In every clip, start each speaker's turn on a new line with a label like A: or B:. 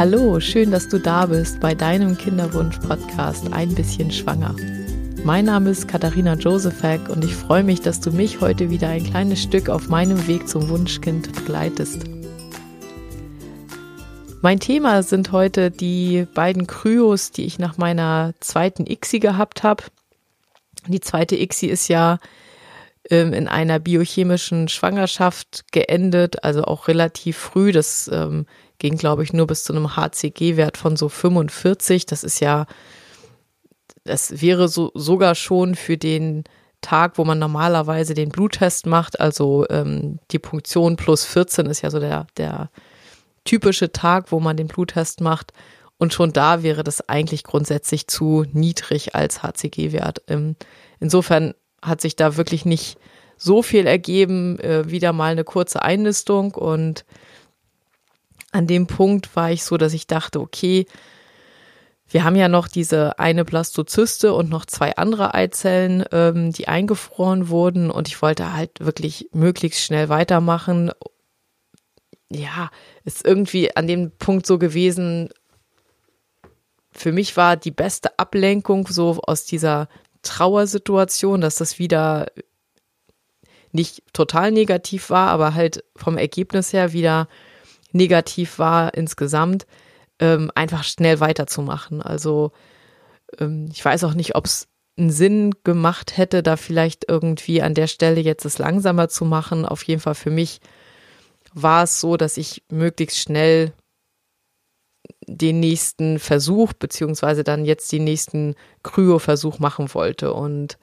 A: Hallo, schön, dass du da bist bei deinem Kinderwunsch-Podcast Ein bisschen schwanger. Mein Name ist Katharina Josefek und ich freue mich, dass du mich heute wieder ein kleines Stück auf meinem Weg zum Wunschkind begleitest. Mein Thema sind heute die beiden Kryos, die ich nach meiner zweiten ICSI gehabt habe. Die zweite ICSI ist ja ähm, in einer biochemischen Schwangerschaft geendet, also auch relativ früh. Das ähm, ging, glaube ich, nur bis zu einem HCG-Wert von so 45. Das ist ja, das wäre so sogar schon für den Tag, wo man normalerweise den Bluttest macht, also ähm, die Punktion plus 14 ist ja so der, der typische Tag, wo man den Bluttest macht. Und schon da wäre das eigentlich grundsätzlich zu niedrig als HCG-Wert. Ähm, insofern hat sich da wirklich nicht so viel ergeben, äh, wieder mal eine kurze Einnistung und an dem Punkt war ich so, dass ich dachte, okay, wir haben ja noch diese eine Blastozyste und noch zwei andere Eizellen, ähm, die eingefroren wurden und ich wollte halt wirklich möglichst schnell weitermachen. Ja, ist irgendwie an dem Punkt so gewesen, für mich war die beste Ablenkung so aus dieser Trauersituation, dass das wieder nicht total negativ war, aber halt vom Ergebnis her wieder negativ war insgesamt, ähm, einfach schnell weiterzumachen. Also ähm, ich weiß auch nicht, ob es einen Sinn gemacht hätte, da vielleicht irgendwie an der Stelle jetzt es langsamer zu machen. Auf jeden Fall für mich war es so, dass ich möglichst schnell den nächsten Versuch, beziehungsweise dann jetzt den nächsten Kryo-Versuch machen wollte. Und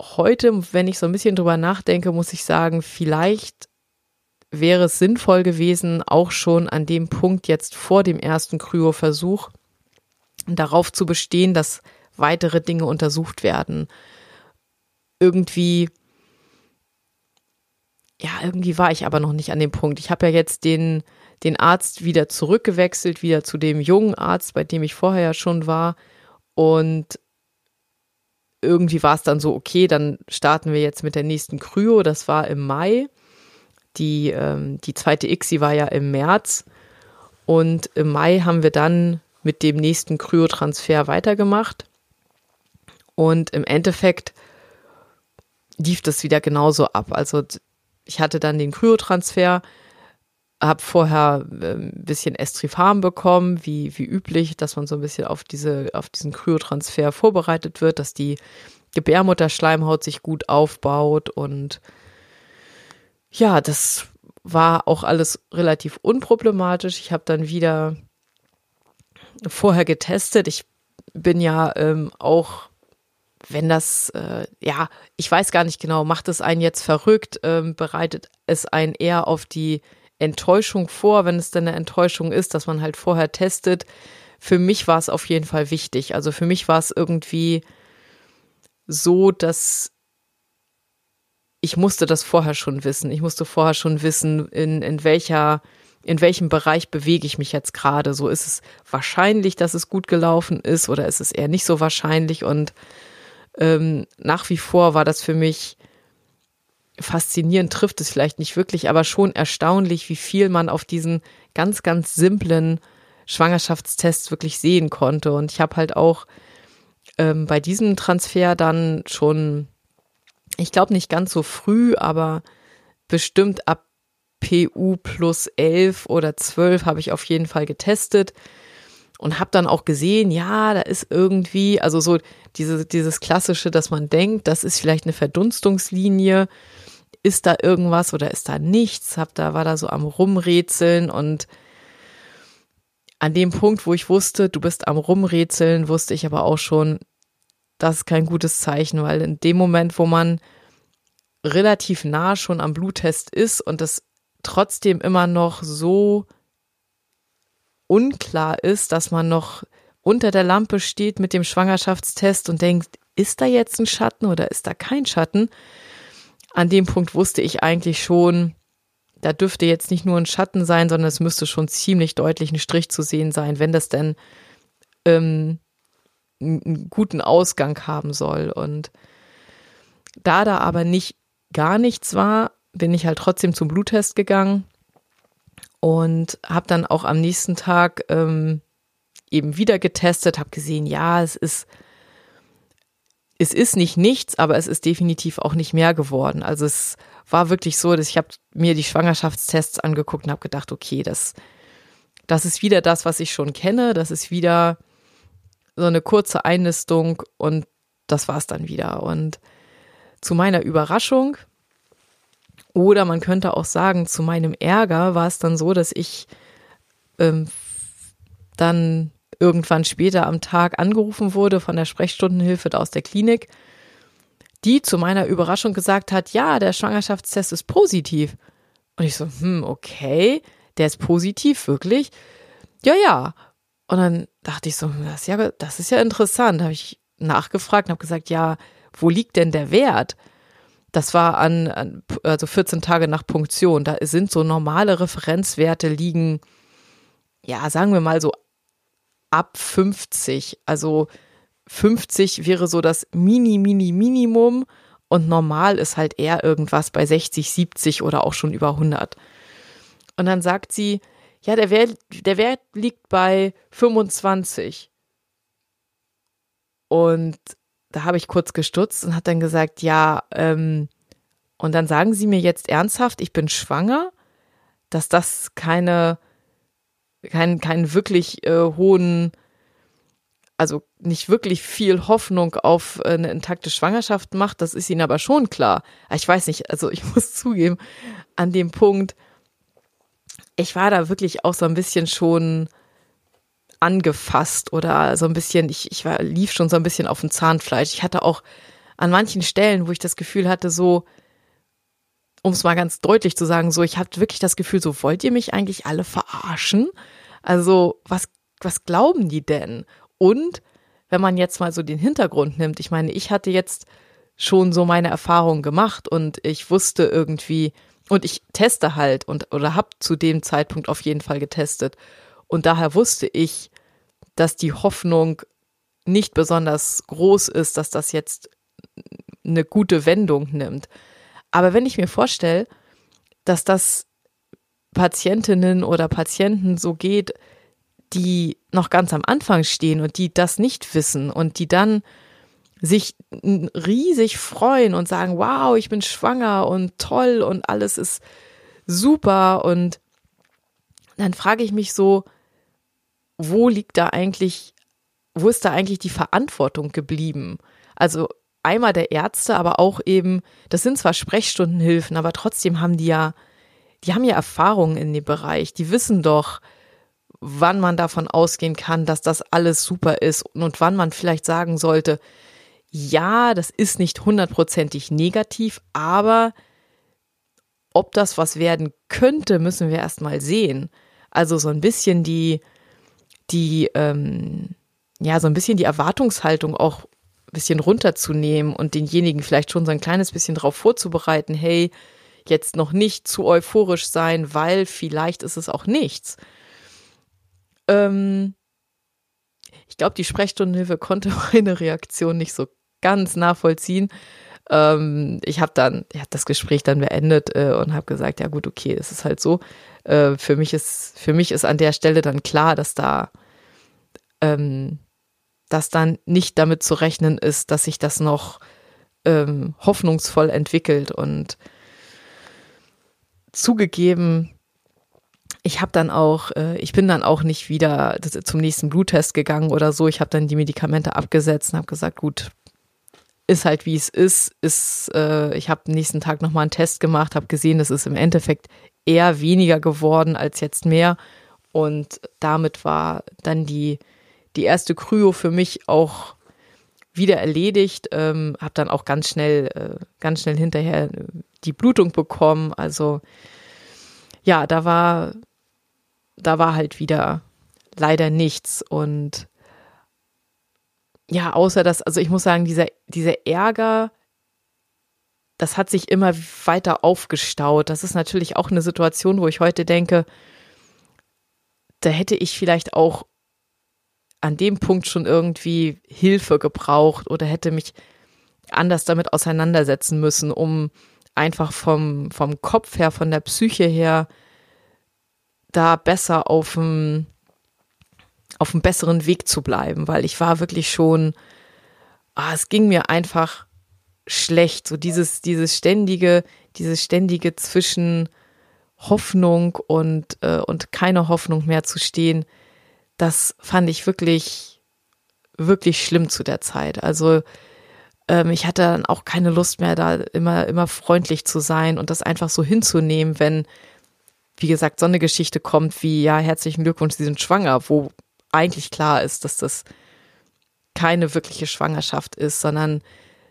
A: heute, wenn ich so ein bisschen drüber nachdenke, muss ich sagen, vielleicht wäre es sinnvoll gewesen, auch schon an dem Punkt jetzt vor dem ersten Kryoversuch darauf zu bestehen, dass weitere Dinge untersucht werden. Irgendwie, ja, irgendwie war ich aber noch nicht an dem Punkt. Ich habe ja jetzt den, den Arzt wieder zurückgewechselt, wieder zu dem jungen Arzt, bei dem ich vorher ja schon war. Und irgendwie war es dann so, okay, dann starten wir jetzt mit der nächsten Kryo. Das war im Mai. Die, ähm, die zweite ICSI war ja im März und im Mai haben wir dann mit dem nächsten Kryotransfer weitergemacht. Und im Endeffekt lief das wieder genauso ab. Also ich hatte dann den Kryotransfer, habe vorher ein ähm, bisschen Estrifarm bekommen, wie, wie üblich, dass man so ein bisschen auf, diese, auf diesen Kryotransfer vorbereitet wird, dass die Gebärmutterschleimhaut sich gut aufbaut und ja, das war auch alles relativ unproblematisch. Ich habe dann wieder vorher getestet. Ich bin ja ähm, auch, wenn das, äh, ja, ich weiß gar nicht genau, macht es einen jetzt verrückt, ähm, bereitet es einen eher auf die Enttäuschung vor, wenn es denn eine Enttäuschung ist, dass man halt vorher testet. Für mich war es auf jeden Fall wichtig. Also für mich war es irgendwie so, dass ich musste das vorher schon wissen. Ich musste vorher schon wissen, in, in welcher, in welchem Bereich bewege ich mich jetzt gerade. So ist es wahrscheinlich, dass es gut gelaufen ist oder ist es eher nicht so wahrscheinlich. Und ähm, nach wie vor war das für mich faszinierend, trifft es vielleicht nicht wirklich, aber schon erstaunlich, wie viel man auf diesen ganz, ganz simplen Schwangerschaftstests wirklich sehen konnte. Und ich habe halt auch ähm, bei diesem Transfer dann schon ich glaube nicht ganz so früh, aber bestimmt ab PU plus 11 oder 12 habe ich auf jeden Fall getestet und habe dann auch gesehen, ja, da ist irgendwie, also so diese, dieses klassische, dass man denkt, das ist vielleicht eine Verdunstungslinie, ist da irgendwas oder ist da nichts, hab da war da so am rumrätseln und an dem Punkt, wo ich wusste, du bist am rumrätseln, wusste ich aber auch schon, das ist kein gutes Zeichen, weil in dem Moment, wo man relativ nah schon am Bluttest ist und das trotzdem immer noch so unklar ist, dass man noch unter der Lampe steht mit dem Schwangerschaftstest und denkt, ist da jetzt ein Schatten oder ist da kein Schatten? An dem Punkt wusste ich eigentlich schon, da dürfte jetzt nicht nur ein Schatten sein, sondern es müsste schon ziemlich deutlich ein Strich zu sehen sein, wenn das denn ähm, einen guten Ausgang haben soll. Und da da aber nicht gar nichts war, bin ich halt trotzdem zum Bluttest gegangen und habe dann auch am nächsten Tag ähm, eben wieder getestet, habe gesehen, ja, es ist es ist nicht nichts, aber es ist definitiv auch nicht mehr geworden. Also es war wirklich so, dass ich habe mir die Schwangerschaftstests angeguckt und habe gedacht, okay, das das ist wieder das, was ich schon kenne, das ist wieder so eine kurze Einnistung und das war's dann wieder. Und zu meiner Überraschung oder man könnte auch sagen, zu meinem Ärger war es dann so, dass ich ähm, dann irgendwann später am Tag angerufen wurde von der Sprechstundenhilfe aus der Klinik, die zu meiner Überraschung gesagt hat, ja, der Schwangerschaftstest ist positiv. Und ich so, hm, okay, der ist positiv, wirklich? Ja, ja. Und dann dachte ich so, das ist ja, das ist ja interessant. Habe ich nachgefragt und habe gesagt, ja, wo liegt denn der Wert? Das war an, an, also 14 Tage nach Punktion. Da sind so normale Referenzwerte liegen, ja, sagen wir mal so ab 50. Also 50 wäre so das Mini, Mini, Minimum und normal ist halt eher irgendwas bei 60, 70 oder auch schon über 100. Und dann sagt sie, ja, der Wert, der Wert liegt bei 25. Und da habe ich kurz gestutzt und hat dann gesagt, ja, ähm, und dann sagen Sie mir jetzt ernsthaft, ich bin schwanger, dass das keine, keinen, keinen wirklich äh, hohen, also nicht wirklich viel Hoffnung auf eine intakte Schwangerschaft macht, das ist Ihnen aber schon klar. Ich weiß nicht, also ich muss zugeben, an dem Punkt, ich war da wirklich auch so ein bisschen schon angefasst oder so ein bisschen, ich, ich war, lief schon so ein bisschen auf dem Zahnfleisch. Ich hatte auch an manchen Stellen, wo ich das Gefühl hatte, so, um es mal ganz deutlich zu sagen, so, ich hatte wirklich das Gefühl, so, wollt ihr mich eigentlich alle verarschen? Also, was, was glauben die denn? Und wenn man jetzt mal so den Hintergrund nimmt, ich meine, ich hatte jetzt schon so meine Erfahrungen gemacht und ich wusste irgendwie, und ich teste halt und oder habe zu dem Zeitpunkt auf jeden Fall getestet. Und daher wusste ich, dass die Hoffnung nicht besonders groß ist, dass das jetzt eine gute Wendung nimmt. Aber wenn ich mir vorstelle, dass das Patientinnen oder Patienten so geht, die noch ganz am Anfang stehen und die das nicht wissen und die dann sich riesig freuen und sagen, wow, ich bin schwanger und toll und alles ist super. Und dann frage ich mich so, wo liegt da eigentlich, wo ist da eigentlich die Verantwortung geblieben? Also einmal der Ärzte, aber auch eben, das sind zwar Sprechstundenhilfen, aber trotzdem haben die ja, die haben ja Erfahrungen in dem Bereich. Die wissen doch, wann man davon ausgehen kann, dass das alles super ist und wann man vielleicht sagen sollte, ja, das ist nicht hundertprozentig negativ, aber ob das was werden könnte, müssen wir erst mal sehen. Also so ein bisschen die, die, ähm, ja, so ein bisschen die Erwartungshaltung auch ein bisschen runterzunehmen und denjenigen vielleicht schon so ein kleines bisschen darauf vorzubereiten, hey, jetzt noch nicht zu euphorisch sein, weil vielleicht ist es auch nichts. Ähm, ich glaube, die Sprechstundenhilfe konnte meine Reaktion nicht so ganz nachvollziehen. Ähm, ich habe dann, ich habe das Gespräch dann beendet äh, und habe gesagt, ja gut, okay, es ist halt so. Äh, für mich ist, für mich ist an der Stelle dann klar, dass da, ähm, dass dann nicht damit zu rechnen ist, dass sich das noch ähm, hoffnungsvoll entwickelt und zugegeben, ich habe dann auch, äh, ich bin dann auch nicht wieder zum nächsten Bluttest gegangen oder so. Ich habe dann die Medikamente abgesetzt und habe gesagt, gut, ist halt wie es ist. Ist äh, ich habe nächsten Tag nochmal einen Test gemacht, habe gesehen, es ist im Endeffekt eher weniger geworden als jetzt mehr. Und damit war dann die, die erste Kryo für mich auch wieder erledigt. Ähm, habe dann auch ganz schnell, äh, ganz schnell hinterher die Blutung bekommen. Also ja, da war, da war halt wieder leider nichts. Und ja, außer dass, also ich muss sagen, dieser, dieser Ärger, das hat sich immer weiter aufgestaut. Das ist natürlich auch eine Situation, wo ich heute denke, da hätte ich vielleicht auch an dem Punkt schon irgendwie Hilfe gebraucht oder hätte mich anders damit auseinandersetzen müssen, um einfach vom, vom Kopf her, von der Psyche her da besser auf dem, auf einem besseren Weg zu bleiben, weil ich war wirklich schon, ah, es ging mir einfach schlecht, so dieses, dieses ständige, dieses ständige zwischen Hoffnung und, äh, und keine Hoffnung mehr zu stehen, das fand ich wirklich, wirklich schlimm zu der Zeit. Also ähm, ich hatte dann auch keine Lust mehr, da immer, immer freundlich zu sein und das einfach so hinzunehmen, wenn, wie gesagt, so eine Geschichte kommt wie, ja, herzlichen Glückwunsch, Sie sind schwanger, wo eigentlich klar ist, dass das keine wirkliche Schwangerschaft ist, sondern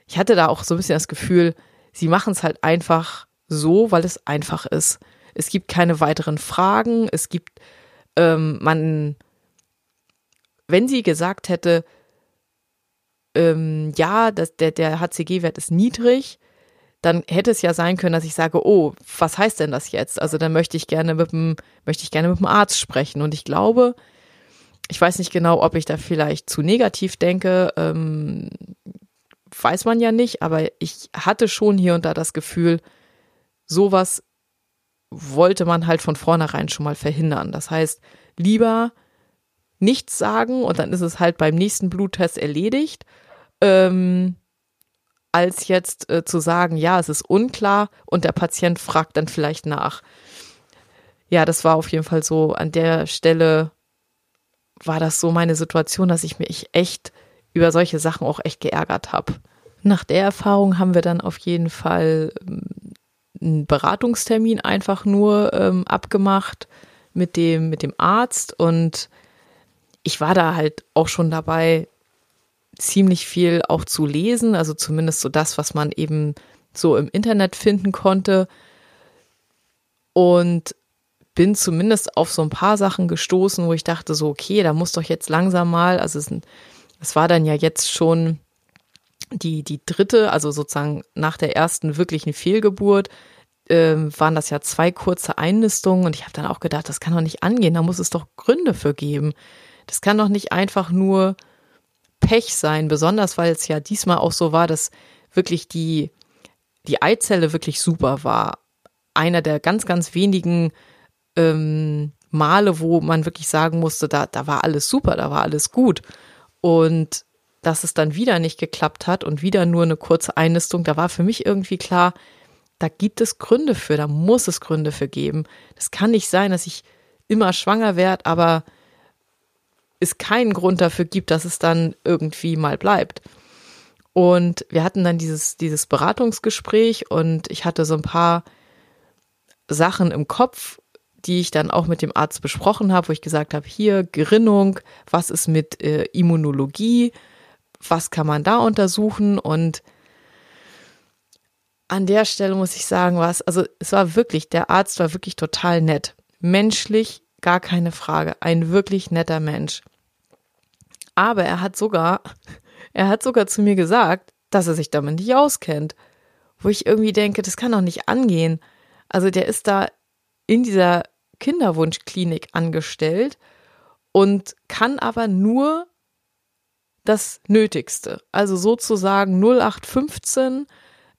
A: ich hatte da auch so ein bisschen das Gefühl, sie machen es halt einfach so, weil es einfach ist. Es gibt keine weiteren Fragen. Es gibt, ähm, man, wenn sie gesagt hätte, ähm, ja, das, der, der HCG-Wert ist niedrig, dann hätte es ja sein können, dass ich sage, oh, was heißt denn das jetzt? Also dann möchte ich gerne mit dem, möchte ich gerne mit dem Arzt sprechen. Und ich glaube, ich weiß nicht genau, ob ich da vielleicht zu negativ denke, ähm, weiß man ja nicht, aber ich hatte schon hier und da das Gefühl, sowas wollte man halt von vornherein schon mal verhindern. Das heißt, lieber nichts sagen und dann ist es halt beim nächsten Bluttest erledigt, ähm, als jetzt äh, zu sagen, ja, es ist unklar und der Patient fragt dann vielleicht nach. Ja, das war auf jeden Fall so an der Stelle war das so meine Situation, dass ich mich echt über solche Sachen auch echt geärgert habe. Nach der Erfahrung haben wir dann auf jeden Fall ähm, einen Beratungstermin einfach nur ähm, abgemacht mit dem, mit dem Arzt und ich war da halt auch schon dabei, ziemlich viel auch zu lesen, also zumindest so das, was man eben so im Internet finden konnte. Und bin zumindest auf so ein paar Sachen gestoßen, wo ich dachte, so, okay, da muss doch jetzt langsam mal, also es, es war dann ja jetzt schon die, die dritte, also sozusagen nach der ersten wirklichen Fehlgeburt, äh, waren das ja zwei kurze Einnistungen und ich habe dann auch gedacht, das kann doch nicht angehen, da muss es doch Gründe für geben. Das kann doch nicht einfach nur Pech sein, besonders weil es ja diesmal auch so war, dass wirklich die, die Eizelle wirklich super war. Einer der ganz, ganz wenigen ähm, Male, wo man wirklich sagen musste, da, da war alles super, da war alles gut. Und dass es dann wieder nicht geklappt hat und wieder nur eine kurze Einnistung, da war für mich irgendwie klar, da gibt es Gründe für, da muss es Gründe für geben. Das kann nicht sein, dass ich immer schwanger werde, aber es keinen Grund dafür gibt, dass es dann irgendwie mal bleibt. Und wir hatten dann dieses, dieses Beratungsgespräch und ich hatte so ein paar Sachen im Kopf, die ich dann auch mit dem Arzt besprochen habe, wo ich gesagt habe, hier Gerinnung, was ist mit äh, Immunologie, was kann man da untersuchen und an der Stelle muss ich sagen, was, also es war wirklich, der Arzt war wirklich total nett. Menschlich, gar keine Frage. Ein wirklich netter Mensch. Aber er hat sogar, er hat sogar zu mir gesagt, dass er sich damit nicht auskennt. Wo ich irgendwie denke, das kann doch nicht angehen. Also der ist da in dieser Kinderwunschklinik angestellt und kann aber nur das Nötigste. Also sozusagen 0815.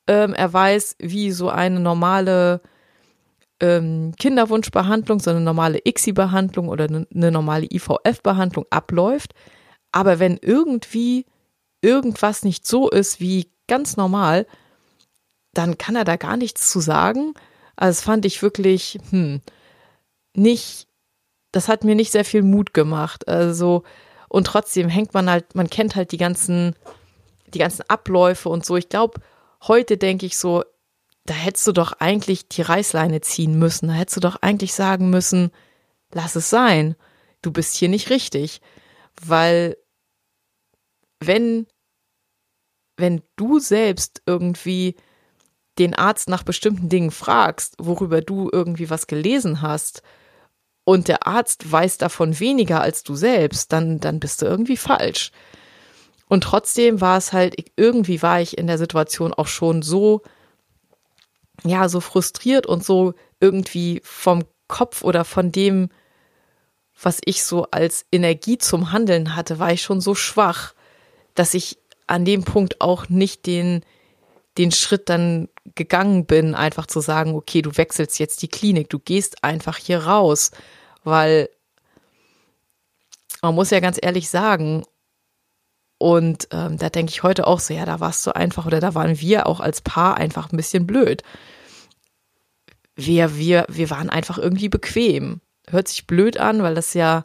A: Ähm, er weiß, wie so eine normale ähm, Kinderwunschbehandlung, so eine normale ICSI-Behandlung oder eine, eine normale IVF-Behandlung abläuft. Aber wenn irgendwie irgendwas nicht so ist wie ganz normal, dann kann er da gar nichts zu sagen. Also das fand ich wirklich, hm, nicht, das hat mir nicht sehr viel Mut gemacht. Also, und trotzdem hängt man halt, man kennt halt die ganzen, die ganzen Abläufe und so. Ich glaube, heute denke ich so, da hättest du doch eigentlich die Reißleine ziehen müssen. Da hättest du doch eigentlich sagen müssen, lass es sein. Du bist hier nicht richtig. Weil wenn, wenn du selbst irgendwie den Arzt nach bestimmten Dingen fragst, worüber du irgendwie was gelesen hast, und der Arzt weiß davon weniger als du selbst, dann, dann bist du irgendwie falsch. Und trotzdem war es halt, irgendwie war ich in der Situation auch schon so, ja, so frustriert und so irgendwie vom Kopf oder von dem, was ich so als Energie zum Handeln hatte, war ich schon so schwach, dass ich an dem Punkt auch nicht den, den Schritt dann gegangen bin, einfach zu sagen, okay, du wechselst jetzt die Klinik, du gehst einfach hier raus weil man muss ja ganz ehrlich sagen, und ähm, da denke ich heute auch so, ja, da warst du einfach oder da waren wir auch als Paar einfach ein bisschen blöd. Wir, wir, wir waren einfach irgendwie bequem. Hört sich blöd an, weil das ja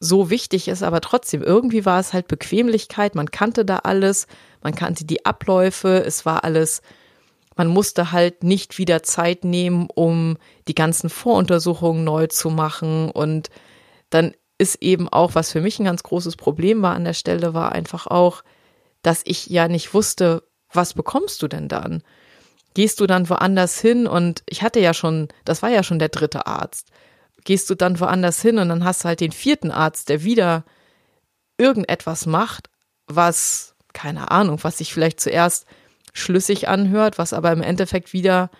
A: so wichtig ist, aber trotzdem, irgendwie war es halt Bequemlichkeit, man kannte da alles, man kannte die Abläufe, es war alles, man musste halt nicht wieder Zeit nehmen, um die ganzen Voruntersuchungen neu zu machen und dann ist eben auch, was für mich ein ganz großes Problem war an der Stelle, war einfach auch, dass ich ja nicht wusste, was bekommst du denn dann? Gehst du dann woanders hin? Und ich hatte ja schon, das war ja schon der dritte Arzt. Gehst du dann woanders hin und dann hast du halt den vierten Arzt, der wieder irgendetwas macht, was, keine Ahnung, was sich vielleicht zuerst schlüssig anhört, was aber im Endeffekt wieder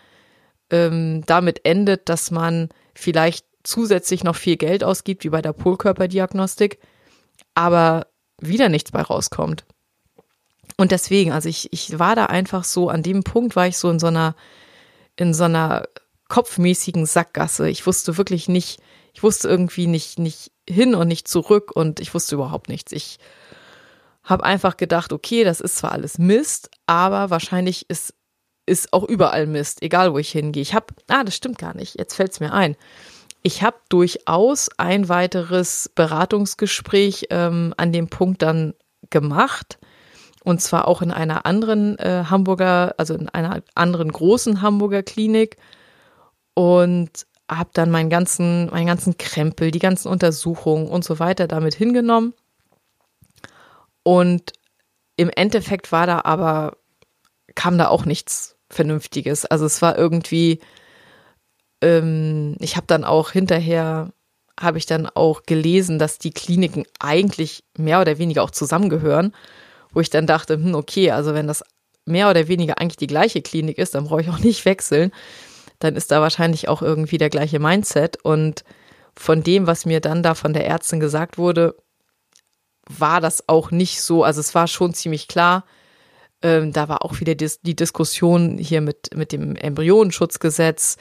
A: ähm, damit endet, dass man vielleicht zusätzlich noch viel Geld ausgibt, wie bei der Polkörperdiagnostik, aber wieder nichts bei rauskommt. Und deswegen, also ich, ich war da einfach so, an dem Punkt war ich so in so einer, in so einer kopfmäßigen Sackgasse. Ich wusste wirklich nicht, ich wusste irgendwie nicht, nicht hin und nicht zurück und ich wusste überhaupt nichts. Ich habe einfach gedacht, okay, das ist zwar alles Mist, aber wahrscheinlich ist, ist auch überall Mist, egal wo ich hingehe. Ich habe, ah, das stimmt gar nicht, jetzt fällt es mir ein ich habe durchaus ein weiteres Beratungsgespräch ähm, an dem Punkt dann gemacht. Und zwar auch in einer anderen äh, Hamburger, also in einer anderen großen Hamburger Klinik. Und habe dann meinen ganzen, meinen ganzen Krempel, die ganzen Untersuchungen und so weiter damit hingenommen. Und im Endeffekt war da aber, kam da auch nichts Vernünftiges. Also es war irgendwie, ähm, ich habe dann auch hinterher habe ich dann auch gelesen, dass die Kliniken eigentlich mehr oder weniger auch zusammengehören, wo ich dann dachte, hm, okay, also wenn das mehr oder weniger eigentlich die gleiche Klinik ist, dann brauche ich auch nicht wechseln. Dann ist da wahrscheinlich auch irgendwie der gleiche Mindset. Und von dem, was mir dann da von der Ärztin gesagt wurde, war das auch nicht so. Also es war schon ziemlich klar. Ähm, da war auch wieder dis die Diskussion hier mit, mit dem Embryonenschutzgesetz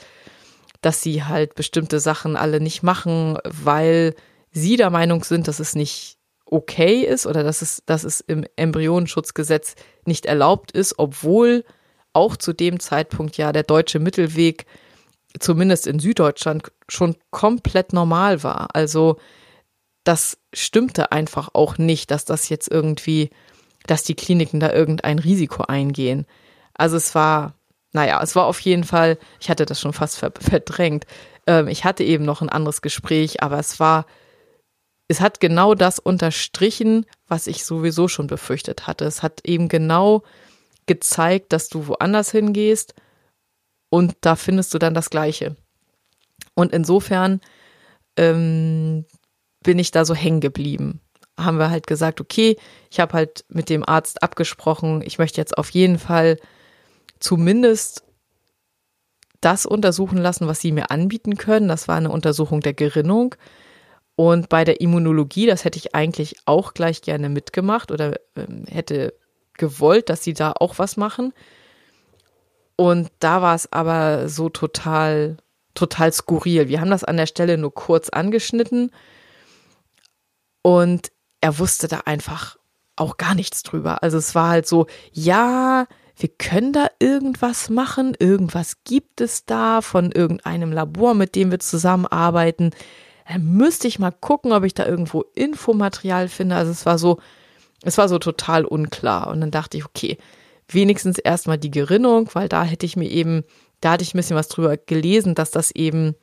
A: dass sie halt bestimmte Sachen alle nicht machen, weil sie der Meinung sind, dass es nicht okay ist oder dass es, dass es im Embryonenschutzgesetz nicht erlaubt ist, obwohl auch zu dem Zeitpunkt ja der deutsche Mittelweg zumindest in Süddeutschland schon komplett normal war. Also das stimmte einfach auch nicht, dass das jetzt irgendwie, dass die Kliniken da irgendein Risiko eingehen. Also es war naja, es war auf jeden Fall, ich hatte das schon fast verdrängt. Ähm, ich hatte eben noch ein anderes Gespräch, aber es war, es hat genau das unterstrichen, was ich sowieso schon befürchtet hatte. Es hat eben genau gezeigt, dass du woanders hingehst und da findest du dann das Gleiche. Und insofern ähm, bin ich da so hängen geblieben. Haben wir halt gesagt, okay, ich habe halt mit dem Arzt abgesprochen, ich möchte jetzt auf jeden Fall zumindest das untersuchen lassen, was sie mir anbieten können. Das war eine Untersuchung der Gerinnung. Und bei der Immunologie, das hätte ich eigentlich auch gleich gerne mitgemacht oder äh, hätte gewollt, dass sie da auch was machen. Und da war es aber so total, total skurril. Wir haben das an der Stelle nur kurz angeschnitten und er wusste da einfach auch gar nichts drüber. Also es war halt so, ja, wir können da irgendwas machen, irgendwas gibt es da von irgendeinem Labor, mit dem wir zusammenarbeiten. Dann müsste ich mal gucken, ob ich da irgendwo Infomaterial finde. Also es war so, es war so total unklar. Und dann dachte ich, okay, wenigstens erstmal die Gerinnung, weil da hätte ich mir eben, da hatte ich ein bisschen was drüber gelesen, dass das eben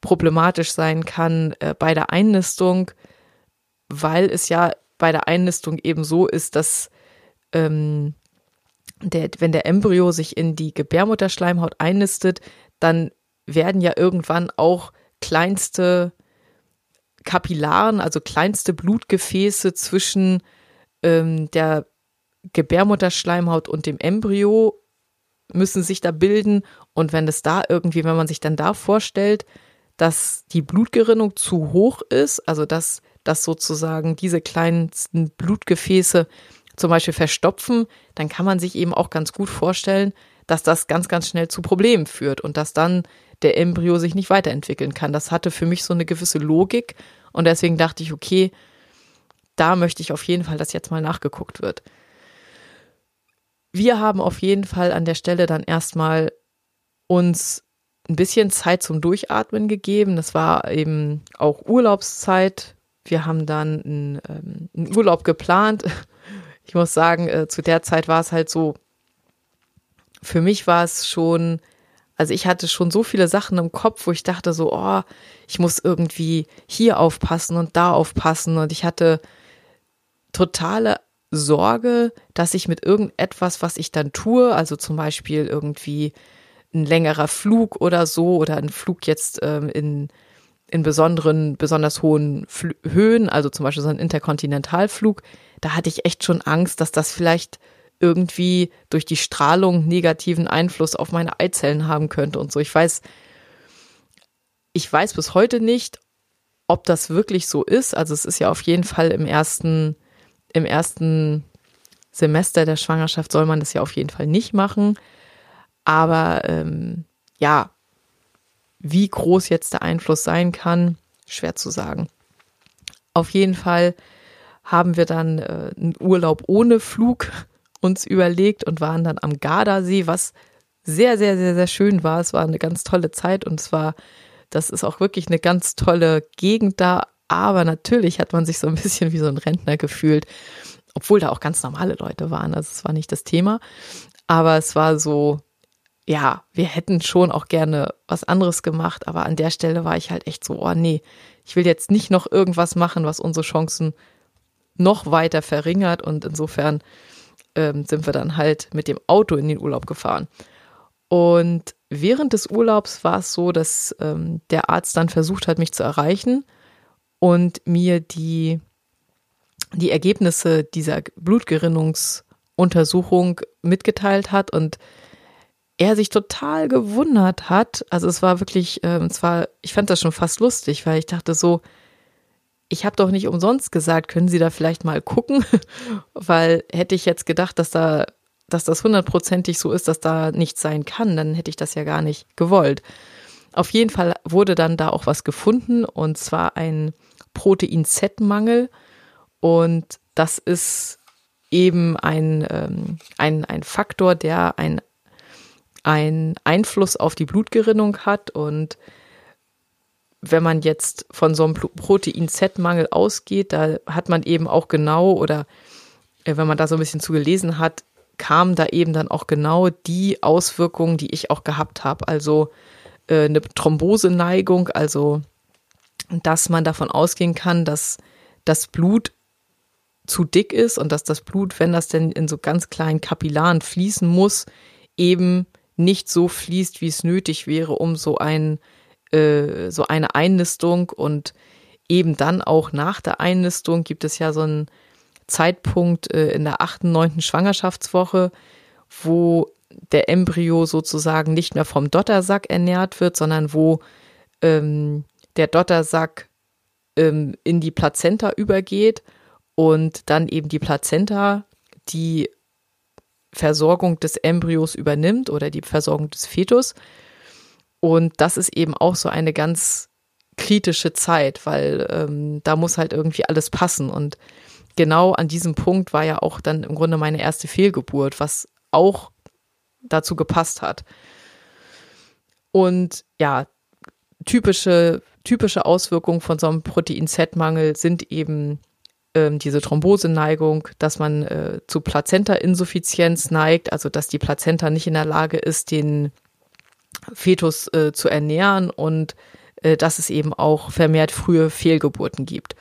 A: problematisch sein kann äh, bei der Einnistung, weil es ja bei der Einnistung eben so ist, dass ähm, der, wenn der Embryo sich in die Gebärmutterschleimhaut einnistet, dann werden ja irgendwann auch kleinste Kapillaren, also kleinste Blutgefäße zwischen ähm, der Gebärmutterschleimhaut und dem Embryo müssen sich da bilden. Und wenn es da irgendwie, wenn man sich dann da vorstellt, dass die Blutgerinnung zu hoch ist, also dass, dass sozusagen diese kleinsten Blutgefäße zum Beispiel verstopfen, dann kann man sich eben auch ganz gut vorstellen, dass das ganz, ganz schnell zu Problemen führt und dass dann der Embryo sich nicht weiterentwickeln kann. Das hatte für mich so eine gewisse Logik und deswegen dachte ich, okay, da möchte ich auf jeden Fall, dass jetzt mal nachgeguckt wird. Wir haben auf jeden Fall an der Stelle dann erstmal uns ein bisschen Zeit zum Durchatmen gegeben. Das war eben auch Urlaubszeit. Wir haben dann einen, ähm, einen Urlaub geplant. Ich muss sagen, äh, zu der Zeit war es halt so, für mich war es schon, also ich hatte schon so viele Sachen im Kopf, wo ich dachte so, oh, ich muss irgendwie hier aufpassen und da aufpassen. Und ich hatte totale Sorge, dass ich mit irgendetwas, was ich dann tue, also zum Beispiel irgendwie ein längerer Flug oder so oder ein Flug jetzt ähm, in, in besonderen, besonders hohen Fl Höhen, also zum Beispiel so ein Interkontinentalflug, da hatte ich echt schon Angst, dass das vielleicht irgendwie durch die Strahlung negativen Einfluss auf meine Eizellen haben könnte und so. Ich weiß, ich weiß bis heute nicht, ob das wirklich so ist. Also es ist ja auf jeden Fall im ersten, im ersten Semester der Schwangerschaft soll man das ja auf jeden Fall nicht machen. Aber ähm, ja, wie groß jetzt der Einfluss sein kann, schwer zu sagen. Auf jeden Fall haben wir dann äh, einen Urlaub ohne Flug uns überlegt und waren dann am Gardasee, was sehr, sehr, sehr, sehr schön war. Es war eine ganz tolle Zeit und es war, das ist auch wirklich eine ganz tolle Gegend da. Aber natürlich hat man sich so ein bisschen wie so ein Rentner gefühlt, obwohl da auch ganz normale Leute waren. Also es war nicht das Thema. Aber es war so, ja, wir hätten schon auch gerne was anderes gemacht, aber an der Stelle war ich halt echt so, oh nee, ich will jetzt nicht noch irgendwas machen, was unsere Chancen noch weiter verringert und insofern ähm, sind wir dann halt mit dem Auto in den Urlaub gefahren. Und während des Urlaubs war es so, dass ähm, der Arzt dann versucht hat, mich zu erreichen und mir die, die Ergebnisse dieser Blutgerinnungsuntersuchung mitgeteilt hat und er sich total gewundert hat. Also es war wirklich, äh, es war, ich fand das schon fast lustig, weil ich dachte so, ich habe doch nicht umsonst gesagt, können Sie da vielleicht mal gucken, weil hätte ich jetzt gedacht, dass da, dass das hundertprozentig so ist, dass da nichts sein kann, dann hätte ich das ja gar nicht gewollt. Auf jeden Fall wurde dann da auch was gefunden und zwar ein Protein-Z-Mangel und das ist eben ein, ähm, ein, ein Faktor, der ein einen Einfluss auf die Blutgerinnung hat. Und wenn man jetzt von so einem Protein-Z-Mangel ausgeht, da hat man eben auch genau oder äh, wenn man da so ein bisschen zu gelesen hat, kam da eben dann auch genau die Auswirkungen, die ich auch gehabt habe. Also äh, eine Thromboseneigung, also dass man davon ausgehen kann, dass das Blut zu dick ist und dass das Blut, wenn das denn in so ganz kleinen Kapillaren fließen muss, eben nicht so fließt, wie es nötig wäre, um so ein äh, so eine Einnistung und eben dann auch nach der Einnistung gibt es ja so einen Zeitpunkt äh, in der achten, neunten Schwangerschaftswoche, wo der Embryo sozusagen nicht mehr vom Dottersack ernährt wird, sondern wo ähm, der Dottersack ähm, in die Plazenta übergeht und dann eben die Plazenta die Versorgung des Embryos übernimmt oder die Versorgung des Fetus. Und das ist eben auch so eine ganz kritische Zeit, weil ähm, da muss halt irgendwie alles passen. Und genau an diesem Punkt war ja auch dann im Grunde meine erste Fehlgeburt, was auch dazu gepasst hat. Und ja, typische, typische Auswirkungen von so einem Protein-Z-Mangel sind eben ähm, diese Thromboseneigung, dass man äh, zu Plazenta-Insuffizienz neigt, also dass die Plazenta nicht in der Lage ist, den Fetus äh, zu ernähren und äh, dass es eben auch vermehrt frühe Fehlgeburten gibt.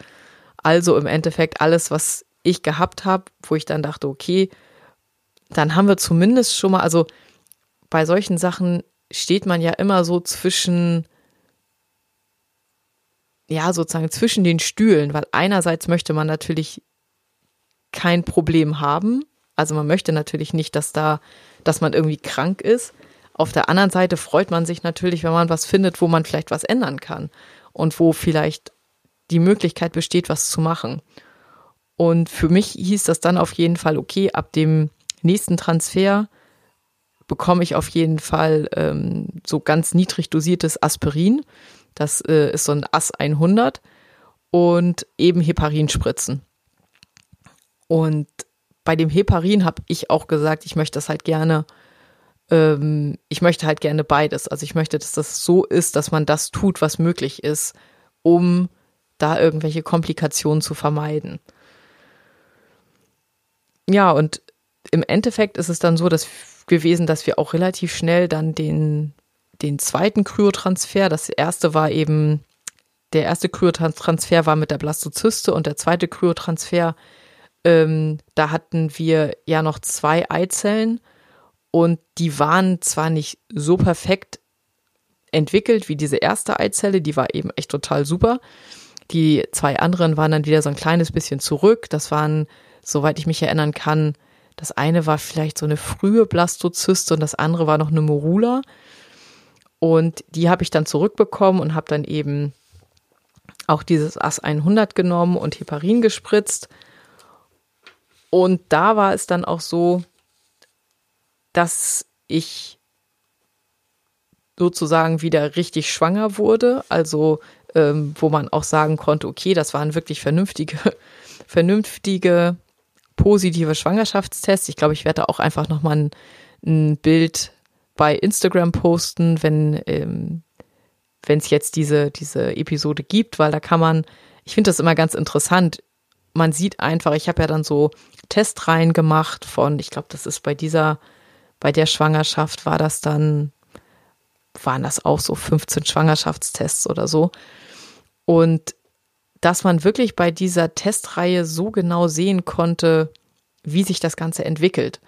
A: Also im Endeffekt alles, was ich gehabt habe, wo ich dann dachte, okay, dann haben wir zumindest schon mal, also bei solchen Sachen steht man ja immer so zwischen ja, sozusagen zwischen den Stühlen, weil einerseits möchte man natürlich kein Problem haben. Also man möchte natürlich nicht, dass da, dass man irgendwie krank ist. Auf der anderen Seite freut man sich natürlich, wenn man was findet, wo man vielleicht was ändern kann und wo vielleicht die Möglichkeit besteht, was zu machen. Und für mich hieß das dann auf jeden Fall, okay, ab dem nächsten Transfer bekomme ich auf jeden Fall ähm, so ganz niedrig dosiertes Aspirin. Das äh, ist so ein Ass 100 und eben Heparinspritzen. Und bei dem Heparin habe ich auch gesagt, ich möchte das halt gerne, ähm, ich möchte halt gerne beides. Also ich möchte, dass das so ist, dass man das tut, was möglich ist, um da irgendwelche Komplikationen zu vermeiden. Ja, und im Endeffekt ist es dann so, dass gewesen, dass wir auch relativ schnell dann den, den zweiten Kryotransfer, das erste war eben, der erste Kryotransfer war mit der Blastozyste und der zweite Kryotransfer, ähm, da hatten wir ja noch zwei Eizellen und die waren zwar nicht so perfekt entwickelt wie diese erste Eizelle, die war eben echt total super. Die zwei anderen waren dann wieder so ein kleines bisschen zurück. Das waren, soweit ich mich erinnern kann, das eine war vielleicht so eine frühe Blastozyste und das andere war noch eine Morula. Und die habe ich dann zurückbekommen und habe dann eben auch dieses Ass 100 genommen und Heparin gespritzt. Und da war es dann auch so, dass ich sozusagen wieder richtig schwanger wurde. Also ähm, wo man auch sagen konnte, okay, das waren wirklich vernünftige, vernünftige positive Schwangerschaftstests. Ich glaube, ich werde auch einfach nochmal ein, ein Bild bei Instagram posten, wenn ähm, es jetzt diese diese Episode gibt, weil da kann man, ich finde das immer ganz interessant. Man sieht einfach, ich habe ja dann so Testreihen gemacht von, ich glaube, das ist bei dieser, bei der Schwangerschaft war das dann, waren das auch so 15 Schwangerschaftstests oder so. Und dass man wirklich bei dieser Testreihe so genau sehen konnte, wie sich das Ganze entwickelt.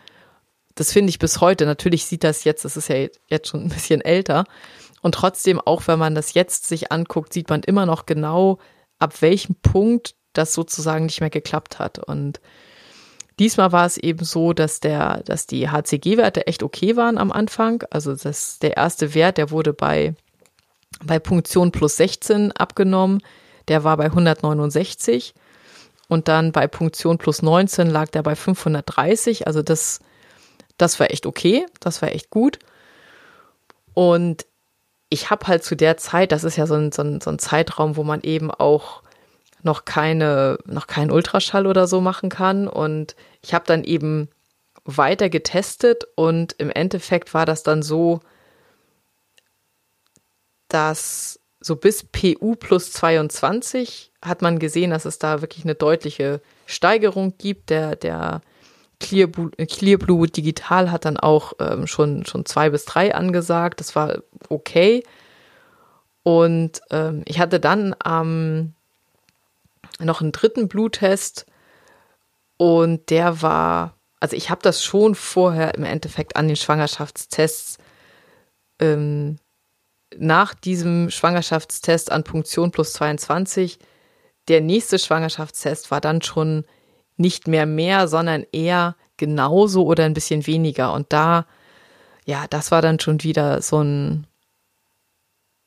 A: Das finde ich bis heute. Natürlich sieht das jetzt, das ist ja jetzt schon ein bisschen älter. Und trotzdem, auch wenn man das jetzt sich anguckt, sieht man immer noch genau, ab welchem Punkt das sozusagen nicht mehr geklappt hat. Und diesmal war es eben so, dass der, dass die HCG-Werte echt okay waren am Anfang. Also das, der erste Wert, der wurde bei, bei Punktion plus 16 abgenommen der war bei 169 und dann bei Punktion plus 19 lag der bei 530. Also das, das war echt okay, das war echt gut. Und ich habe halt zu der Zeit, das ist ja so ein, so, ein, so ein Zeitraum, wo man eben auch noch keine, noch keinen Ultraschall oder so machen kann. Und ich habe dann eben weiter getestet und im Endeffekt war das dann so, dass so bis PU plus 22 hat man gesehen, dass es da wirklich eine deutliche Steigerung gibt. Der, der Clear, Clear Blue Digital hat dann auch ähm, schon, schon zwei bis drei angesagt. Das war okay. Und ähm, ich hatte dann ähm, noch einen dritten Bluttest und der war, also ich habe das schon vorher im Endeffekt an den Schwangerschaftstests ähm, nach diesem Schwangerschaftstest an Punktion plus 22, der nächste Schwangerschaftstest war dann schon nicht mehr mehr, sondern eher genauso oder ein bisschen weniger. Und da, ja, das war dann schon wieder so ein,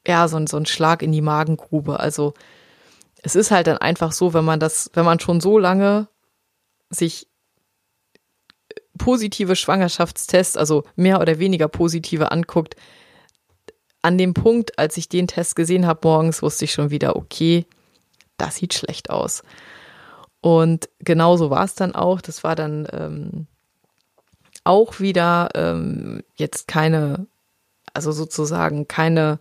A: ja, so ein, so ein Schlag in die Magengrube. Also es ist halt dann einfach so, wenn man das, wenn man schon so lange sich positive Schwangerschaftstests, also mehr oder weniger positive anguckt, an dem Punkt, als ich den Test gesehen habe morgens, wusste ich schon wieder, okay, das sieht schlecht aus. Und genauso war es dann auch. Das war dann ähm, auch wieder ähm, jetzt keine, also sozusagen keine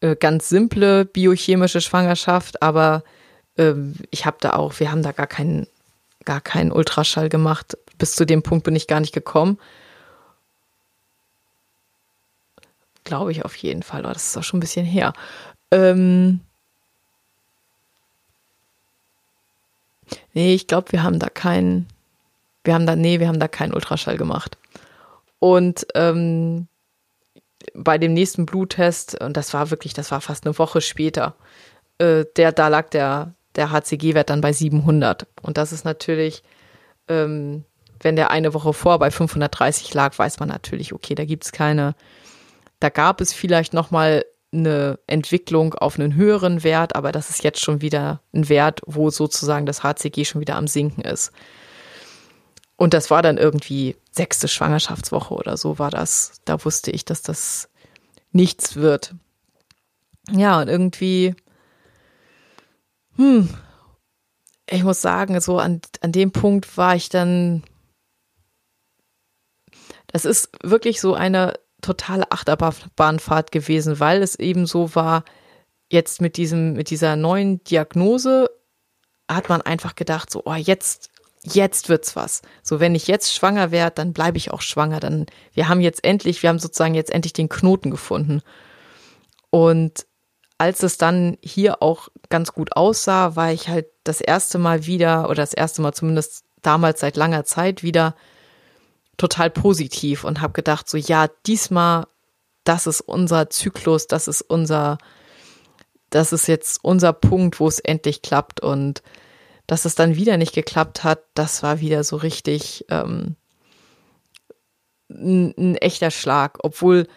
A: äh, ganz simple biochemische Schwangerschaft, aber ähm, ich habe da auch, wir haben da gar keinen, gar keinen Ultraschall gemacht. Bis zu dem Punkt bin ich gar nicht gekommen. Glaube ich auf jeden Fall. Oh, das ist auch schon ein bisschen her. Ähm nee, ich glaube, wir haben da keinen, wir haben da, nee, wir haben da keinen Ultraschall gemacht. Und ähm, bei dem nächsten Bluttest, und das war wirklich, das war fast eine Woche später, äh, der, da lag der, der HCG-Wert dann bei 700. Und das ist natürlich, ähm, wenn der eine Woche vor bei 530 lag, weiß man natürlich, okay, da gibt es keine, da gab es vielleicht noch mal eine Entwicklung auf einen höheren Wert, aber das ist jetzt schon wieder ein Wert, wo sozusagen das HCG schon wieder am Sinken ist. Und das war dann irgendwie sechste Schwangerschaftswoche oder so war das. Da wusste ich, dass das nichts wird. Ja, und irgendwie, hm, ich muss sagen, so an, an dem Punkt war ich dann, das ist wirklich so eine totale Achterbahnfahrt gewesen, weil es eben so war, jetzt mit diesem, mit dieser neuen Diagnose hat man einfach gedacht, so, oh, jetzt, jetzt wird's was. So, wenn ich jetzt schwanger werde, dann bleibe ich auch schwanger. Dann, wir haben jetzt endlich, wir haben sozusagen jetzt endlich den Knoten gefunden. Und als es dann hier auch ganz gut aussah, war ich halt das erste Mal wieder, oder das erste Mal zumindest damals seit langer Zeit wieder total positiv und habe gedacht, so ja, diesmal, das ist unser Zyklus, das ist unser, das ist jetzt unser Punkt, wo es endlich klappt. Und dass es dann wieder nicht geklappt hat, das war wieder so richtig ähm, ein, ein echter Schlag. Obwohl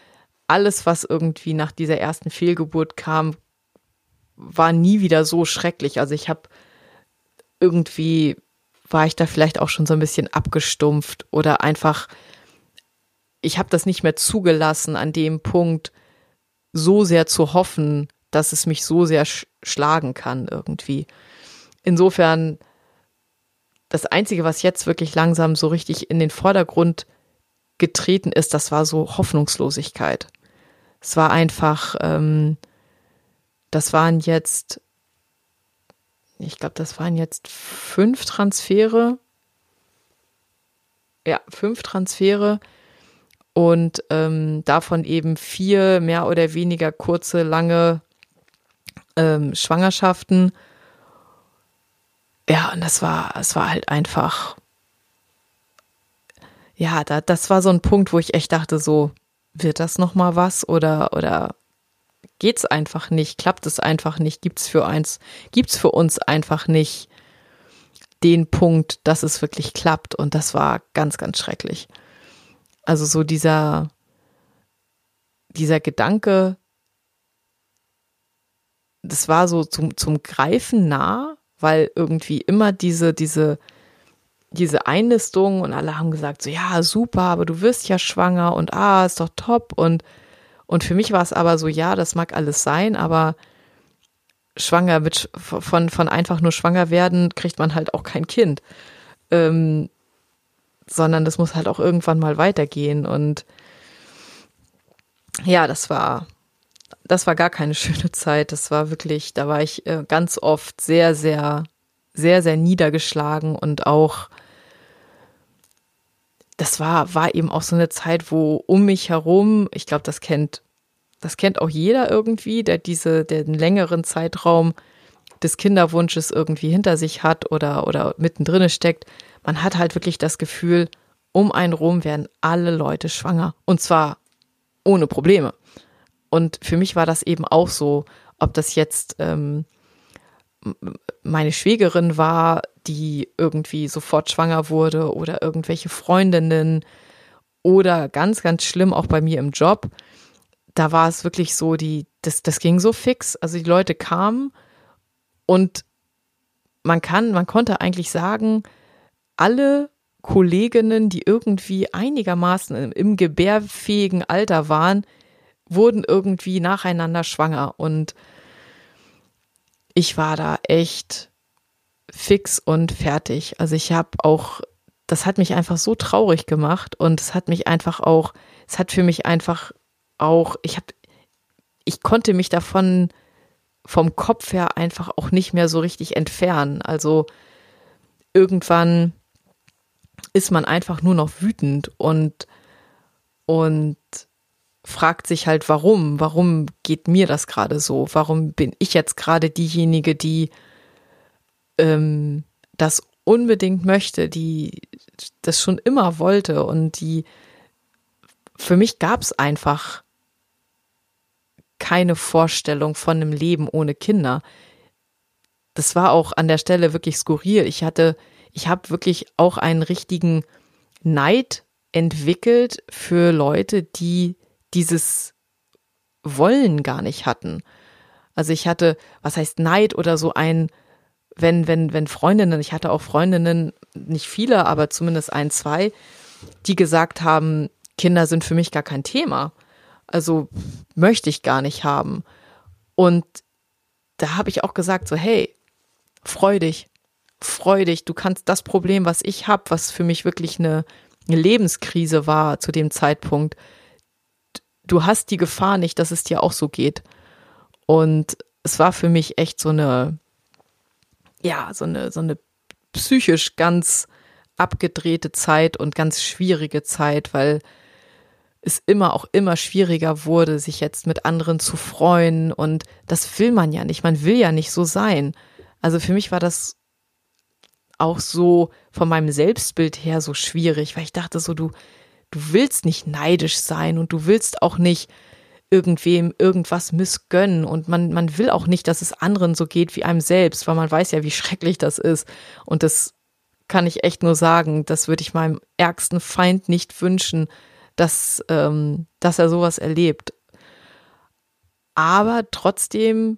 A: alles, was irgendwie nach dieser ersten Fehlgeburt kam, war nie wieder so schrecklich. Also ich habe irgendwie war ich da vielleicht auch schon so ein bisschen abgestumpft oder einfach, ich habe das nicht mehr zugelassen, an dem Punkt so sehr zu hoffen, dass es mich so sehr sch schlagen kann irgendwie. Insofern, das Einzige, was jetzt wirklich langsam so richtig in den Vordergrund getreten ist, das war so Hoffnungslosigkeit. Es war einfach, ähm, das waren jetzt, ich glaube, das waren jetzt fünf Transfere. Ja, fünf Transfere und ähm, davon eben vier mehr oder weniger kurze, lange ähm, Schwangerschaften. Ja, und das war, es war halt einfach, ja, da, das war so ein Punkt, wo ich echt dachte, so, wird das nochmal was oder, oder geht's einfach nicht, klappt es einfach nicht, gibt's für eins, gibt's für uns einfach nicht den Punkt, dass es wirklich klappt und das war ganz, ganz schrecklich. Also so dieser, dieser Gedanke, das war so zum, zum Greifen nah, weil irgendwie immer diese, diese, diese Einnistung und alle haben gesagt, so ja, super, aber du wirst ja schwanger und ah, ist doch top. Und, und für mich war es aber so, ja, das mag alles sein, aber schwanger mit von, von einfach nur schwanger werden, kriegt man halt auch kein Kind. Ähm, sondern das muss halt auch irgendwann mal weitergehen. Und ja, das war, das war gar keine schöne Zeit. Das war wirklich, da war ich äh, ganz oft sehr, sehr, sehr, sehr niedergeschlagen und auch, das war, war eben auch so eine Zeit, wo um mich herum, ich glaube, das kennt, das kennt auch jeder irgendwie, der diese, der einen längeren Zeitraum des Kinderwunsches irgendwie hinter sich hat oder, oder mittendrin steckt. Man hat halt wirklich das Gefühl, um einen rum werden alle Leute schwanger. Und zwar ohne Probleme. Und für mich war das eben auch so, ob das jetzt ähm, meine Schwägerin war, die irgendwie sofort schwanger wurde oder irgendwelche Freundinnen oder ganz, ganz schlimm auch bei mir im Job. Da war es wirklich so, die, das, das ging so fix. Also die Leute kamen und man kann, man konnte eigentlich sagen, alle Kolleginnen, die irgendwie einigermaßen im gebärfähigen Alter waren, wurden irgendwie nacheinander schwanger und ich war da echt fix und fertig. Also ich habe auch, das hat mich einfach so traurig gemacht und es hat mich einfach auch, es hat für mich einfach auch, ich habe, ich konnte mich davon vom Kopf her einfach auch nicht mehr so richtig entfernen. Also irgendwann ist man einfach nur noch wütend und und fragt sich halt, warum? Warum geht mir das gerade so? Warum bin ich jetzt gerade diejenige, die ähm, das unbedingt möchte, die das schon immer wollte und die für mich gab es einfach keine Vorstellung von einem Leben ohne Kinder. Das war auch an der Stelle wirklich skurril. Ich hatte, ich habe wirklich auch einen richtigen Neid entwickelt für Leute, die dieses Wollen gar nicht hatten. Also ich hatte, was heißt Neid oder so ein, wenn, wenn, wenn Freundinnen, ich hatte auch Freundinnen, nicht viele, aber zumindest ein, zwei, die gesagt haben, Kinder sind für mich gar kein Thema. Also möchte ich gar nicht haben. Und da habe ich auch gesagt, so, hey, freu dich, freu dich, du kannst das Problem, was ich habe, was für mich wirklich eine, eine Lebenskrise war zu dem Zeitpunkt, du hast die Gefahr nicht, dass es dir auch so geht. Und es war für mich echt so eine, ja, so eine, so eine psychisch ganz abgedrehte Zeit und ganz schwierige Zeit, weil es immer auch immer schwieriger wurde, sich jetzt mit anderen zu freuen und das will man ja nicht. Man will ja nicht so sein. Also für mich war das auch so von meinem Selbstbild her so schwierig, weil ich dachte so, du, du willst nicht neidisch sein und du willst auch nicht irgendwem irgendwas missgönnen und man, man will auch nicht, dass es anderen so geht wie einem selbst, weil man weiß ja, wie schrecklich das ist. Und das kann ich echt nur sagen, das würde ich meinem ärgsten Feind nicht wünschen, dass, ähm, dass er sowas erlebt. Aber trotzdem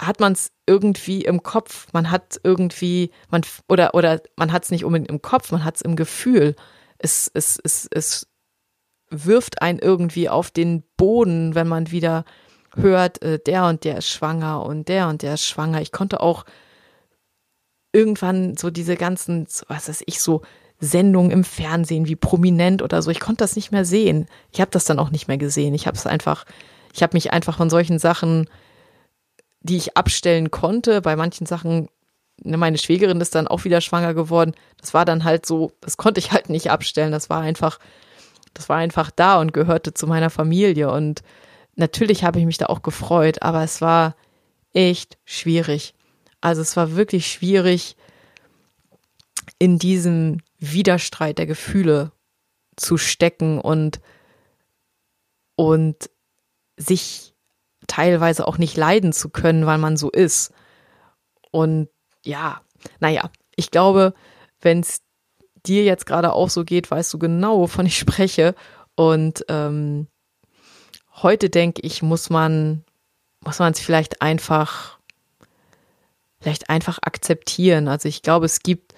A: hat man es irgendwie im Kopf. Man hat irgendwie, man, oder, oder man hat es nicht unbedingt im Kopf, man hat es im Gefühl. Es, es, es, es wirft einen irgendwie auf den Boden, wenn man wieder hört, äh, der und der ist schwanger und der und der ist schwanger. Ich konnte auch irgendwann so diese ganzen, was weiß ich, so Sendungen im Fernsehen wie prominent oder so, ich konnte das nicht mehr sehen. Ich habe das dann auch nicht mehr gesehen. Ich habe es einfach, ich habe mich einfach von solchen Sachen, die ich abstellen konnte, bei manchen Sachen, ne, meine Schwägerin ist dann auch wieder schwanger geworden. Das war dann halt so, das konnte ich halt nicht abstellen. Das war einfach, das war einfach da und gehörte zu meiner Familie. Und natürlich habe ich mich da auch gefreut, aber es war echt schwierig. Also es war wirklich schwierig, in diesem Widerstreit der Gefühle zu stecken und, und sich teilweise auch nicht leiden zu können, weil man so ist. Und ja, naja, ich glaube, wenn es dir jetzt gerade auch so geht, weißt du genau, wovon ich spreche. Und ähm, heute denke ich, muss man, muss man es vielleicht einfach vielleicht einfach akzeptieren. Also ich glaube, es gibt,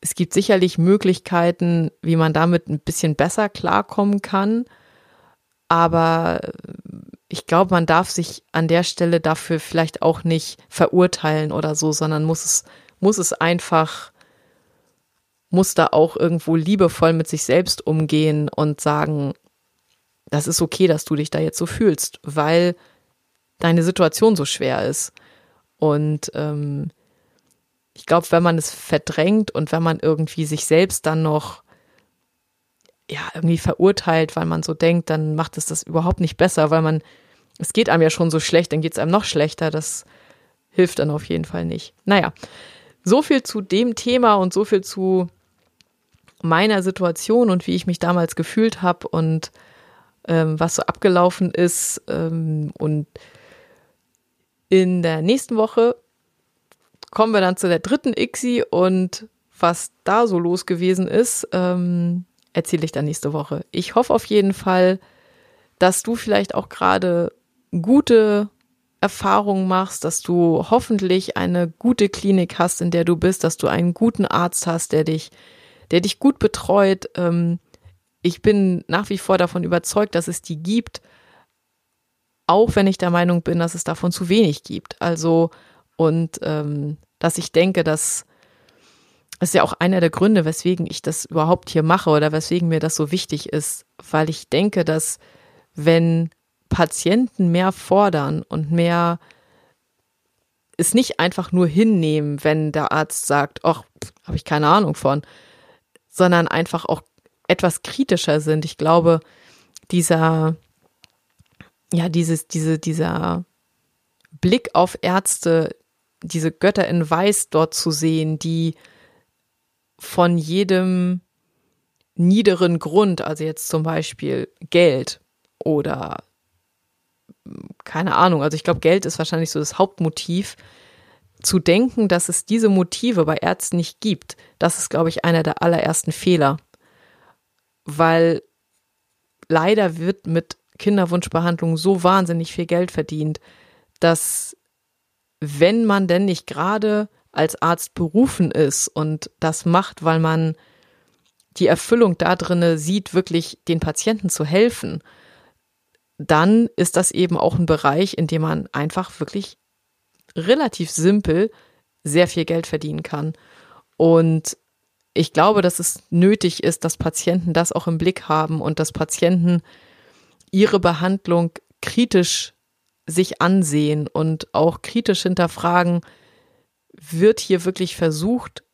A: es gibt sicherlich Möglichkeiten, wie man damit ein bisschen besser klarkommen kann. Aber ich glaube, man darf sich an der Stelle dafür vielleicht auch nicht verurteilen oder so, sondern muss es, muss es einfach, muss da auch irgendwo liebevoll mit sich selbst umgehen und sagen, das ist okay, dass du dich da jetzt so fühlst, weil deine Situation so schwer ist. Und ähm, ich glaube, wenn man es verdrängt und wenn man irgendwie sich selbst dann noch ja irgendwie verurteilt, weil man so denkt, dann macht es das überhaupt nicht besser, weil man es geht einem ja schon so schlecht, dann geht es einem noch schlechter. Das hilft dann auf jeden Fall nicht. Naja, so viel zu dem Thema und so viel zu meiner Situation und wie ich mich damals gefühlt habe und ähm, was so abgelaufen ist ähm, und in der nächsten Woche kommen wir dann zu der dritten ICSI und was da so los gewesen ist, ähm, erzähle ich dann nächste Woche. Ich hoffe auf jeden Fall, dass du vielleicht auch gerade gute Erfahrungen machst, dass du hoffentlich eine gute Klinik hast, in der du bist, dass du einen guten Arzt hast, der dich, der dich gut betreut. Ähm, ich bin nach wie vor davon überzeugt, dass es die gibt auch wenn ich der Meinung bin, dass es davon zu wenig gibt. Also und ähm, dass ich denke, dass das ist ja auch einer der Gründe, weswegen ich das überhaupt hier mache oder weswegen mir das so wichtig ist, weil ich denke, dass wenn Patienten mehr fordern und mehr es nicht einfach nur hinnehmen, wenn der Arzt sagt, ach, habe ich keine Ahnung von, sondern einfach auch etwas kritischer sind. Ich glaube, dieser ja, dieses, diese, dieser Blick auf Ärzte, diese Götter in Weiß dort zu sehen, die von jedem niederen Grund, also jetzt zum Beispiel Geld oder keine Ahnung, also ich glaube, Geld ist wahrscheinlich so das Hauptmotiv, zu denken, dass es diese Motive bei Ärzten nicht gibt, das ist, glaube ich, einer der allerersten Fehler. Weil leider wird mit Kinderwunschbehandlung so wahnsinnig viel Geld verdient, dass wenn man denn nicht gerade als Arzt berufen ist und das macht, weil man die Erfüllung da drinne sieht, wirklich den Patienten zu helfen, dann ist das eben auch ein Bereich, in dem man einfach wirklich relativ simpel sehr viel Geld verdienen kann. Und ich glaube, dass es nötig ist, dass Patienten das auch im Blick haben und dass Patienten ihre Behandlung kritisch sich ansehen und auch kritisch hinterfragen, wird hier wirklich versucht,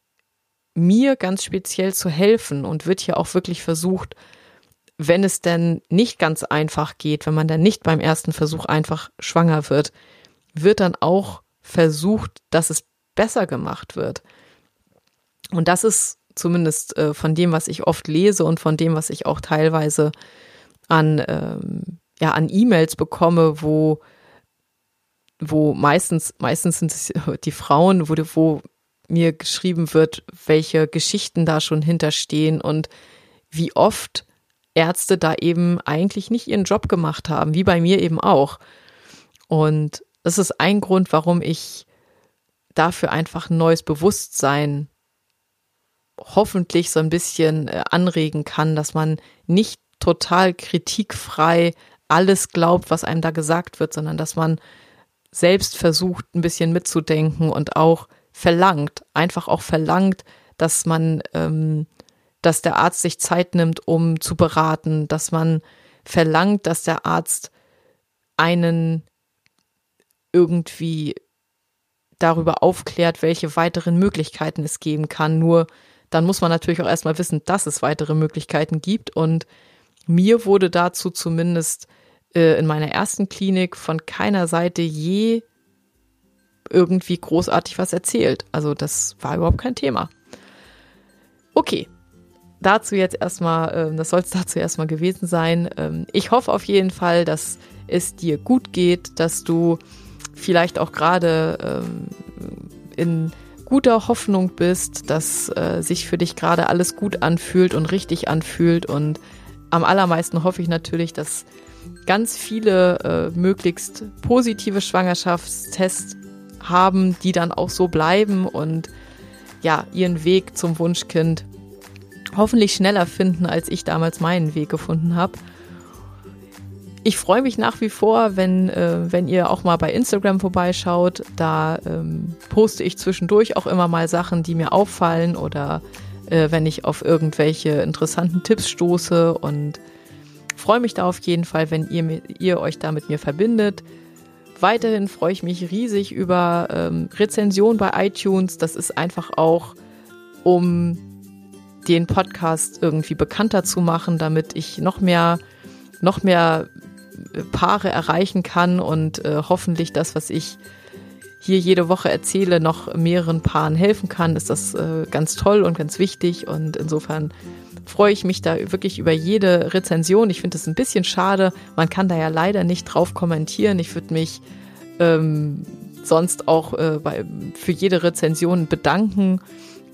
A: mir ganz speziell zu helfen und wird hier auch wirklich versucht, wenn es denn nicht ganz einfach geht, wenn man dann nicht beim ersten Versuch einfach schwanger wird, wird dann auch versucht, dass es besser gemacht wird. Und das ist zumindest äh, von dem, was ich oft lese und von dem, was ich auch teilweise an, ähm, ja, an E-Mails bekomme, wo, wo meistens, meistens sind es die Frauen, wo, wo mir geschrieben wird, welche Geschichten da schon hinterstehen und wie oft Ärzte da eben eigentlich nicht ihren Job gemacht haben, wie bei mir eben auch. Und das ist ein Grund, warum ich dafür einfach ein neues Bewusstsein hoffentlich so ein bisschen äh, anregen kann, dass man nicht total kritikfrei alles glaubt, was einem da gesagt wird, sondern dass man selbst versucht, ein bisschen mitzudenken und auch verlangt, einfach auch verlangt, dass man, ähm, dass der Arzt sich Zeit nimmt, um zu beraten, dass man verlangt, dass der Arzt einen irgendwie darüber aufklärt, welche weiteren Möglichkeiten es geben kann. Nur dann muss man natürlich auch erstmal wissen, dass es weitere Möglichkeiten gibt. Und mir wurde dazu zumindest äh, in meiner ersten Klinik von keiner Seite je irgendwie großartig was erzählt. Also das war überhaupt kein Thema. Okay, dazu jetzt erstmal, äh, das soll es dazu erstmal gewesen sein. Ähm, ich hoffe auf jeden Fall, dass es dir gut geht, dass du vielleicht auch gerade ähm, in guter Hoffnung bist, dass äh, sich für dich gerade alles gut anfühlt und richtig anfühlt. Und am allermeisten hoffe ich natürlich, dass ganz viele äh, möglichst positive Schwangerschaftstests haben, die dann auch so bleiben und ja, ihren Weg zum Wunschkind hoffentlich schneller finden, als ich damals meinen Weg gefunden habe. Ich freue mich nach wie vor, wenn, äh, wenn ihr auch mal bei Instagram vorbeischaut. Da ähm, poste ich zwischendurch auch immer mal Sachen, die mir auffallen oder äh, wenn ich auf irgendwelche interessanten Tipps stoße und freue mich da auf jeden Fall, wenn ihr, ihr euch da mit mir verbindet. Weiterhin freue ich mich riesig über ähm, Rezension bei iTunes. Das ist einfach auch, um den Podcast irgendwie bekannter zu machen, damit ich noch mehr, noch mehr Paare erreichen kann und äh, hoffentlich das, was ich hier jede Woche erzähle, noch mehreren Paaren helfen kann, ist das äh, ganz toll und ganz wichtig. Und insofern freue ich mich da wirklich über jede Rezension. Ich finde es ein bisschen schade. Man kann da ja leider nicht drauf kommentieren. Ich würde mich ähm, sonst auch äh, bei, für jede Rezension bedanken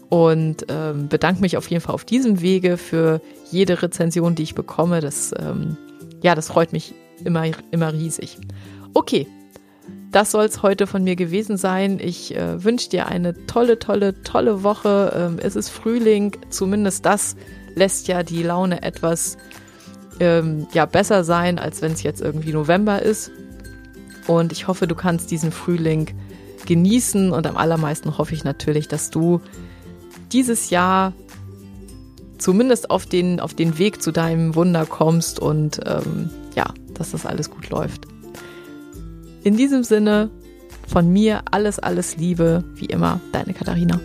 A: und ähm, bedanke mich auf jeden Fall auf diesem Wege für jede Rezension, die ich bekomme. Das, ähm, ja, das freut mich immer, immer riesig. Okay, das soll es heute von mir gewesen sein. Ich äh, wünsche dir eine tolle, tolle, tolle Woche. Ähm, es ist Frühling, zumindest das lässt ja die Laune etwas ähm, ja, besser sein, als wenn es jetzt irgendwie November ist. Und ich hoffe, du kannst diesen Frühling genießen und am allermeisten hoffe ich natürlich, dass du dieses Jahr zumindest auf den, auf den Weg zu deinem Wunder kommst und ähm, ja, dass das alles gut läuft. In diesem Sinne, von mir alles, alles Liebe, wie immer, deine Katharina.